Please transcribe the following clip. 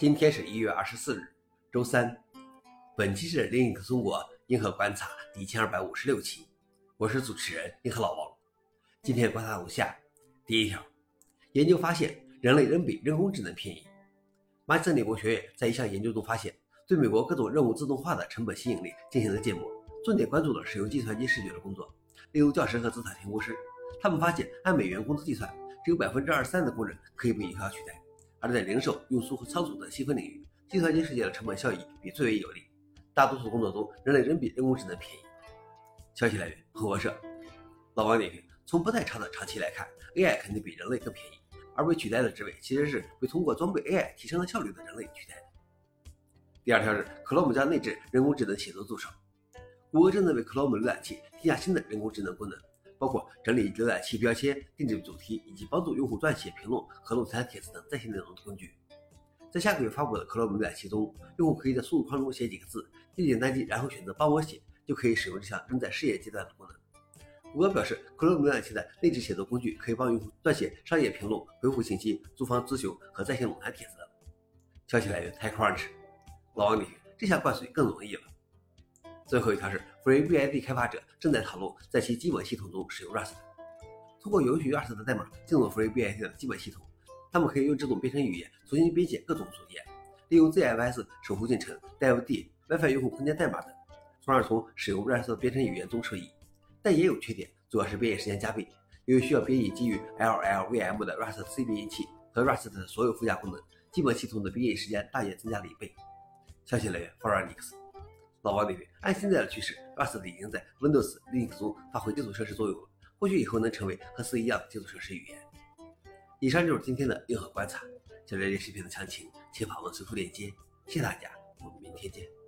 今天是一月二十四日，周三。本期是《另一个中国硬核观察》第一千二百五十六期，我是主持人硬核老王。今天观察如下：第一条，研究发现人类仍比人工智能便宜。麻省理工学院在一项研究中发现，对美国各种任务自动化的成本吸引力进行了建模，重点关注了使用计算机视觉的工作，例如教师和资产评估师。他们发现，按美元工资计算，只有百分之二十三的工人可以被有效取代。而在零售、运输和仓储等细分领域，计算机世界的成本效益比最为有利。大多数工作中，人类仍比人工智能便宜。消息来源：彭博社。老王点评：从不太长的长期来看，AI 肯定比人类更便宜，而被取代的职位其实是被通过装备 AI 提升了效率的人类取代的。第二条是，Chrome 将内置人工智能写作助手。谷歌正在为 Chrome 浏览器添加新的人工智能功能。包括整理浏览器标签、定制主题，以及帮助用户撰写评论和论坛帖子等在线内容的工具。在下个月发布的 Chrome 浏览器中，用户可以在输入框中写几个字，一点单击，然后选择“帮我写”，就可以使用这项仍在试验阶段的功能。谷歌表示，Chrome 浏览器的内置写作工具可以帮用户撰写商业评论、回复信息、租房咨询和在线论坛帖子。消息来源：TechCrunch。老王，你这下灌水更容易了。最后一条是，FreeBSD 开发者正在讨论在其基本系统中使用 Rust。通过允许 Rust 的代码进入 FreeBSD 的基本系统，他们可以用这种编程语言重新编写各种组件，利用 ZFS 守护进程、dev-d、WiFi 用户空间代码等，从而从使用 Rust 编程语言中受益。但也有缺点，主要是编译时间加倍，由于需要编译基于 LLVM 的 Rust C 编译器和 Rust 的所有附加功能，基本系统的编译时间大约增加了一倍。消息来源 f o r e i x 老王点评：按现在的趋势，Rust 已经在 Windows、Linux 中发挥基础设施作用了，或许以后能成为和 C 一样的基础设施语言。以上就是今天的硬核观察。想了解视频的详情，请访问随附链接。谢谢大家，我们明天见。